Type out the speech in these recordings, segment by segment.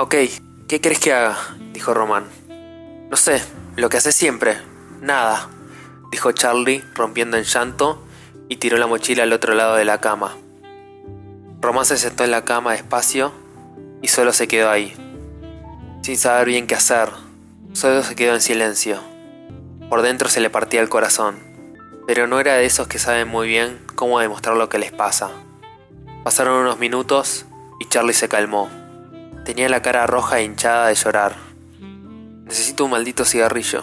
Ok, ¿qué crees que haga? dijo Román. No sé, lo que hace siempre. Nada, dijo Charlie, rompiendo en llanto, y tiró la mochila al otro lado de la cama. Román se sentó en la cama despacio y solo se quedó ahí, sin saber bien qué hacer. Solo se quedó en silencio. Por dentro se le partía el corazón, pero no era de esos que saben muy bien cómo demostrar lo que les pasa. Pasaron unos minutos y Charlie se calmó. Tenía la cara roja e hinchada de llorar. Necesito un maldito cigarrillo.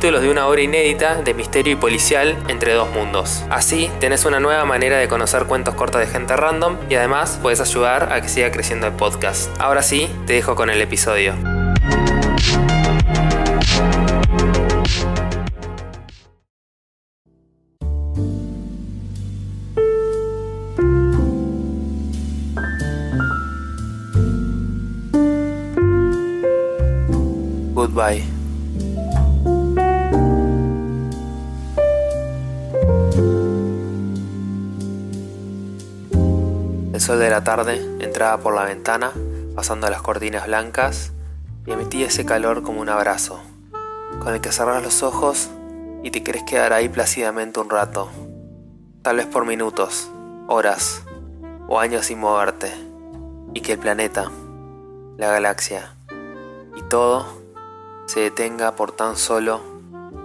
capítulos de una obra inédita de misterio y policial entre dos mundos. Así, tenés una nueva manera de conocer cuentos cortos de gente random y además puedes ayudar a que siga creciendo el podcast. Ahora sí, te dejo con el episodio. Goodbye. El sol de la tarde entraba por la ventana, pasando las cortinas blancas, y emitía ese calor como un abrazo, con el que cerras los ojos y te querés quedar ahí plácidamente un rato, tal vez por minutos, horas o años sin moverte, y que el planeta, la galaxia y todo se detenga por tan solo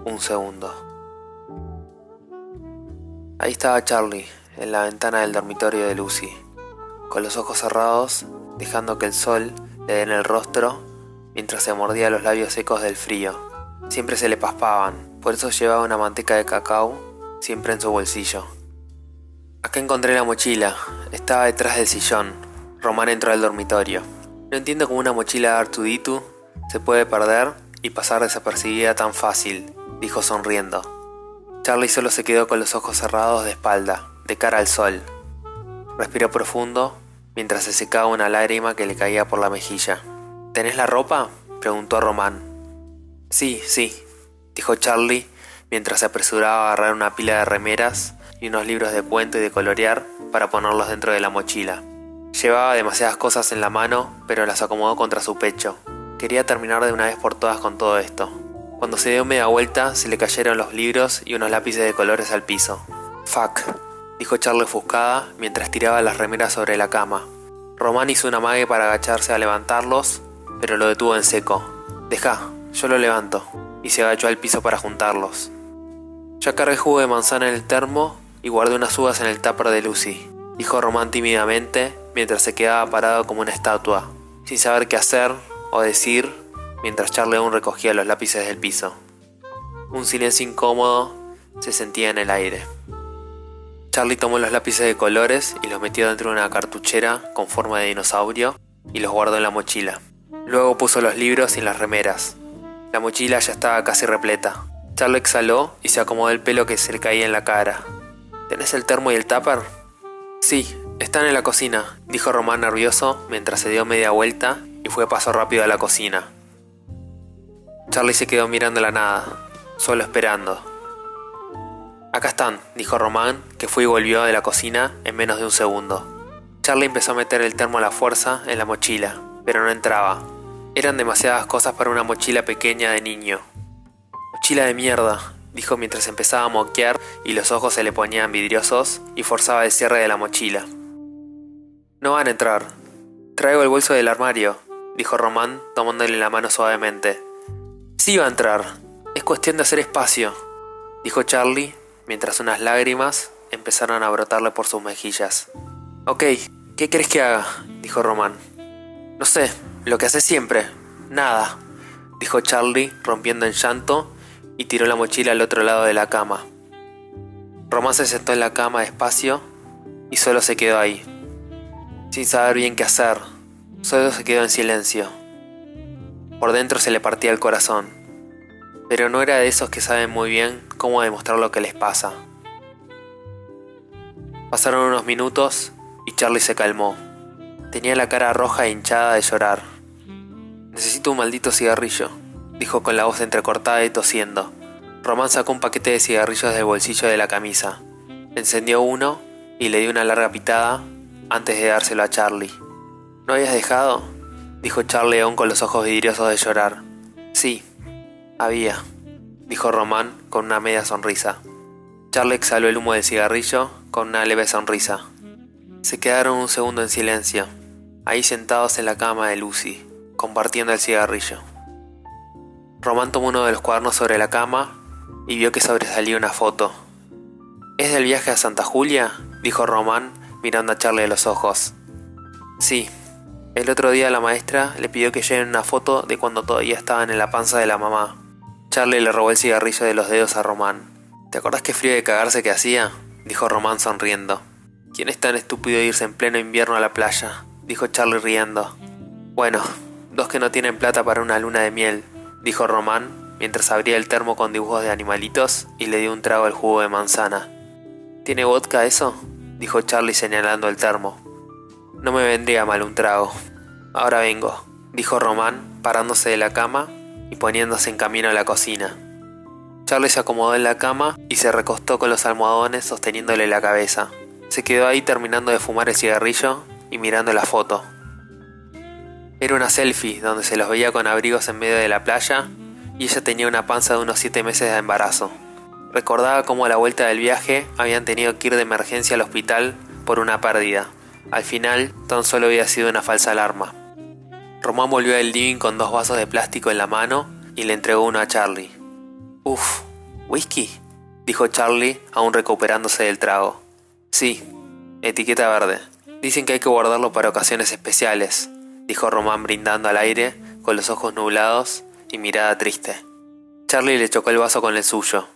un segundo. Ahí estaba Charlie, en la ventana del dormitorio de Lucy con los ojos cerrados, dejando que el sol le dé en el rostro mientras se mordía los labios secos del frío. Siempre se le paspaban, por eso llevaba una manteca de cacao siempre en su bolsillo. Acá encontré la mochila, estaba detrás del sillón. Román entró al dormitorio. No entiendo cómo una mochila de Artuditu se puede perder y pasar desapercibida tan fácil, dijo sonriendo. Charlie solo se quedó con los ojos cerrados de espalda, de cara al sol. Respiró profundo mientras se secaba una lágrima que le caía por la mejilla. ¿Tenés la ropa? preguntó Román. Sí, sí, dijo Charlie mientras se apresuraba a agarrar una pila de remeras y unos libros de cuento y de colorear para ponerlos dentro de la mochila. Llevaba demasiadas cosas en la mano, pero las acomodó contra su pecho. Quería terminar de una vez por todas con todo esto. Cuando se dio media vuelta, se le cayeron los libros y unos lápices de colores al piso. Fuck, dijo Charlie ofuscada mientras tiraba las remeras sobre la cama. Román hizo una mague para agacharse a levantarlos, pero lo detuvo en seco. Deja, yo lo levanto, y se agachó al piso para juntarlos. Ya cargué jugo de manzana en el termo y guardé unas uvas en el tupper de Lucy, dijo Román tímidamente mientras se quedaba parado como una estatua, sin saber qué hacer o decir mientras Charlie aún recogía los lápices del piso. Un silencio incómodo se sentía en el aire. Charlie tomó los lápices de colores y los metió dentro de una cartuchera con forma de dinosaurio y los guardó en la mochila. Luego puso los libros y las remeras. La mochila ya estaba casi repleta. Charlie exhaló y se acomodó el pelo que se le caía en la cara. ¿Tenés el termo y el tupper? Sí, están en la cocina, dijo Román nervioso mientras se dio media vuelta y fue paso rápido a la cocina. Charlie se quedó mirando la nada, solo esperando. Acá están, dijo Román, que fue y volvió de la cocina en menos de un segundo. Charlie empezó a meter el termo a la fuerza en la mochila, pero no entraba. Eran demasiadas cosas para una mochila pequeña de niño. Mochila de mierda, dijo mientras empezaba a moquear y los ojos se le ponían vidriosos y forzaba el cierre de la mochila. No van a entrar. Traigo el bolso del armario, dijo Román tomándole la mano suavemente. Sí va a entrar. Es cuestión de hacer espacio, dijo Charlie mientras unas lágrimas empezaron a brotarle por sus mejillas. Ok, ¿qué crees que haga? dijo Román. No sé, lo que hace siempre. Nada, dijo Charlie, rompiendo en llanto, y tiró la mochila al otro lado de la cama. Román se sentó en la cama despacio y solo se quedó ahí, sin saber bien qué hacer. Solo se quedó en silencio. Por dentro se le partía el corazón, pero no era de esos que saben muy bien cómo demostrar lo que les pasa. Pasaron unos minutos y Charlie se calmó. Tenía la cara roja e hinchada de llorar. Necesito un maldito cigarrillo, dijo con la voz entrecortada y tosiendo. Román sacó un paquete de cigarrillos del bolsillo de la camisa. Encendió uno y le dio una larga pitada antes de dárselo a Charlie. ¿No habías dejado? dijo Charlie aún con los ojos vidriosos de llorar. Sí, había, dijo Román con una media sonrisa. Charlie exhaló el humo del cigarrillo con una leve sonrisa. Se quedaron un segundo en silencio, ahí sentados en la cama de Lucy, compartiendo el cigarrillo. Román tomó uno de los cuadernos sobre la cama y vio que sobresalía una foto. ¿Es del viaje a Santa Julia? dijo Román mirando a Charlie a los ojos. Sí. El otro día la maestra le pidió que lleven una foto de cuando todavía estaban en la panza de la mamá. Charlie le robó el cigarrillo de los dedos a Román. ¿Te acordás qué frío de cagarse que hacía? dijo Román sonriendo. ¿Quién es tan estúpido de irse en pleno invierno a la playa? dijo Charlie riendo. Bueno, dos que no tienen plata para una luna de miel, dijo Román mientras abría el termo con dibujos de animalitos y le dio un trago al jugo de manzana. ¿Tiene vodka eso? dijo Charlie señalando el termo. No me vendría mal un trago. Ahora vengo, dijo Román, parándose de la cama y poniéndose en camino a la cocina. Charlie se acomodó en la cama y se recostó con los almohadones sosteniéndole la cabeza. Se quedó ahí terminando de fumar el cigarrillo y mirando la foto. Era una selfie donde se los veía con abrigos en medio de la playa y ella tenía una panza de unos 7 meses de embarazo. Recordaba cómo a la vuelta del viaje habían tenido que ir de emergencia al hospital por una pérdida. Al final, tan solo había sido una falsa alarma. Román volvió al living con dos vasos de plástico en la mano y le entregó uno a Charlie. Uf, ¿whisky? dijo Charlie, aún recuperándose del trago. Sí, etiqueta verde. Dicen que hay que guardarlo para ocasiones especiales, dijo Román brindando al aire, con los ojos nublados y mirada triste. Charlie le chocó el vaso con el suyo.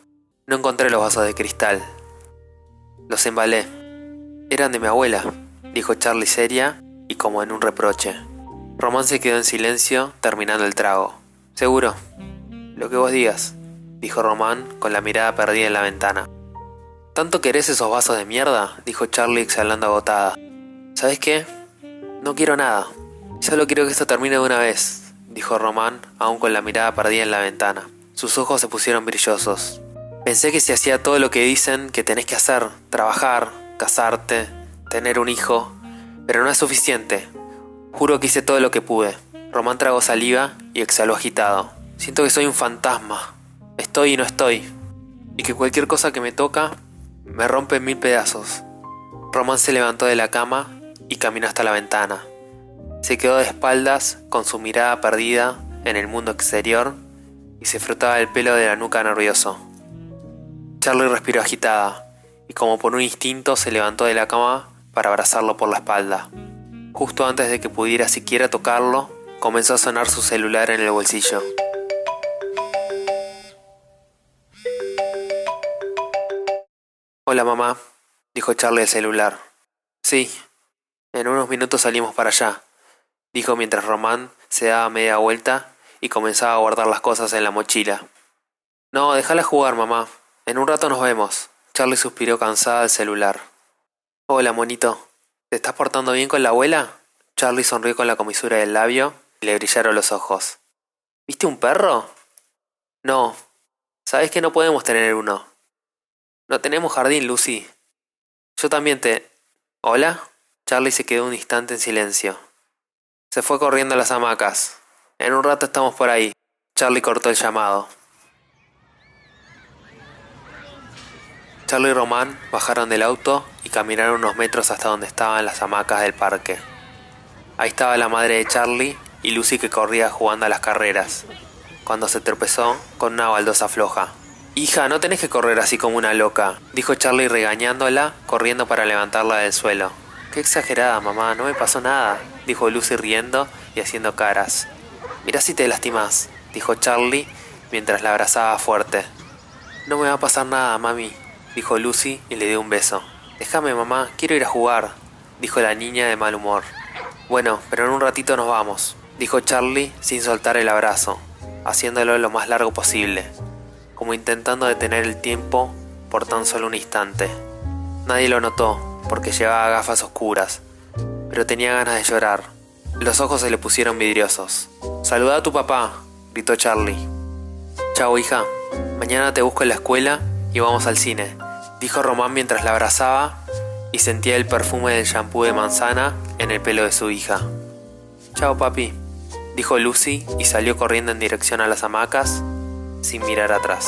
No encontré los vasos de cristal. Los embalé. Eran de mi abuela, dijo Charlie seria y como en un reproche. Román se quedó en silencio, terminando el trago. ¿Seguro? Lo que vos digas, dijo Román con la mirada perdida en la ventana. ¿Tanto querés esos vasos de mierda? dijo Charlie exhalando agotada. ¿Sabes qué? No quiero nada. Solo quiero que esto termine de una vez, dijo Román, aún con la mirada perdida en la ventana. Sus ojos se pusieron brillosos. Pensé que si hacía todo lo que dicen que tenés que hacer, trabajar, casarte, tener un hijo, pero no es suficiente. Juro que hice todo lo que pude. Román tragó saliva y exhaló agitado. Siento que soy un fantasma. Estoy y no estoy. Y que cualquier cosa que me toca me rompe en mil pedazos. Román se levantó de la cama y caminó hasta la ventana. Se quedó de espaldas con su mirada perdida en el mundo exterior y se frotaba el pelo de la nuca nervioso. Charlie respiró agitada y como por un instinto se levantó de la cama para abrazarlo por la espalda. Justo antes de que pudiera siquiera tocarlo, comenzó a sonar su celular en el bolsillo. Hola mamá, dijo Charlie al celular. Sí, en unos minutos salimos para allá, dijo mientras Román se daba media vuelta y comenzaba a guardar las cosas en la mochila. No, déjala jugar, mamá. En un rato nos vemos. Charlie suspiró cansada al celular. Hola, monito. ¿Te estás portando bien con la abuela? Charlie sonrió con la comisura del labio y le brillaron los ojos. ¿Viste un perro? No. Sabes que no podemos tener uno. No tenemos jardín, Lucy. Yo también te... ¿Hola? Charlie se quedó un instante en silencio. Se fue corriendo a las hamacas. En un rato estamos por ahí. Charlie cortó el llamado. Charlie y Román bajaron del auto y caminaron unos metros hasta donde estaban las hamacas del parque. Ahí estaba la madre de Charlie y Lucy que corría jugando a las carreras, cuando se tropezó con una baldosa floja. Hija, no tenés que correr así como una loca, dijo Charlie regañándola, corriendo para levantarla del suelo. Qué exagerada, mamá, no me pasó nada, dijo Lucy riendo y haciendo caras. Mira si te lastimas, dijo Charlie mientras la abrazaba fuerte. No me va a pasar nada, mami, dijo Lucy y le dio un beso. Déjame, mamá, quiero ir a jugar. dijo la niña de mal humor. Bueno, pero en un ratito nos vamos, dijo Charlie sin soltar el abrazo, haciéndolo lo más largo posible, como intentando detener el tiempo por tan solo un instante. Nadie lo notó, porque llevaba gafas oscuras, pero tenía ganas de llorar. Los ojos se le pusieron vidriosos. Saluda a tu papá, gritó Charlie. Chao, hija. Mañana te busco en la escuela y vamos al cine, dijo Román mientras la abrazaba y sentía el perfume del shampoo de manzana en el pelo de su hija. Chao, papi, dijo Lucy y salió corriendo en dirección a las hamacas sin mirar atrás.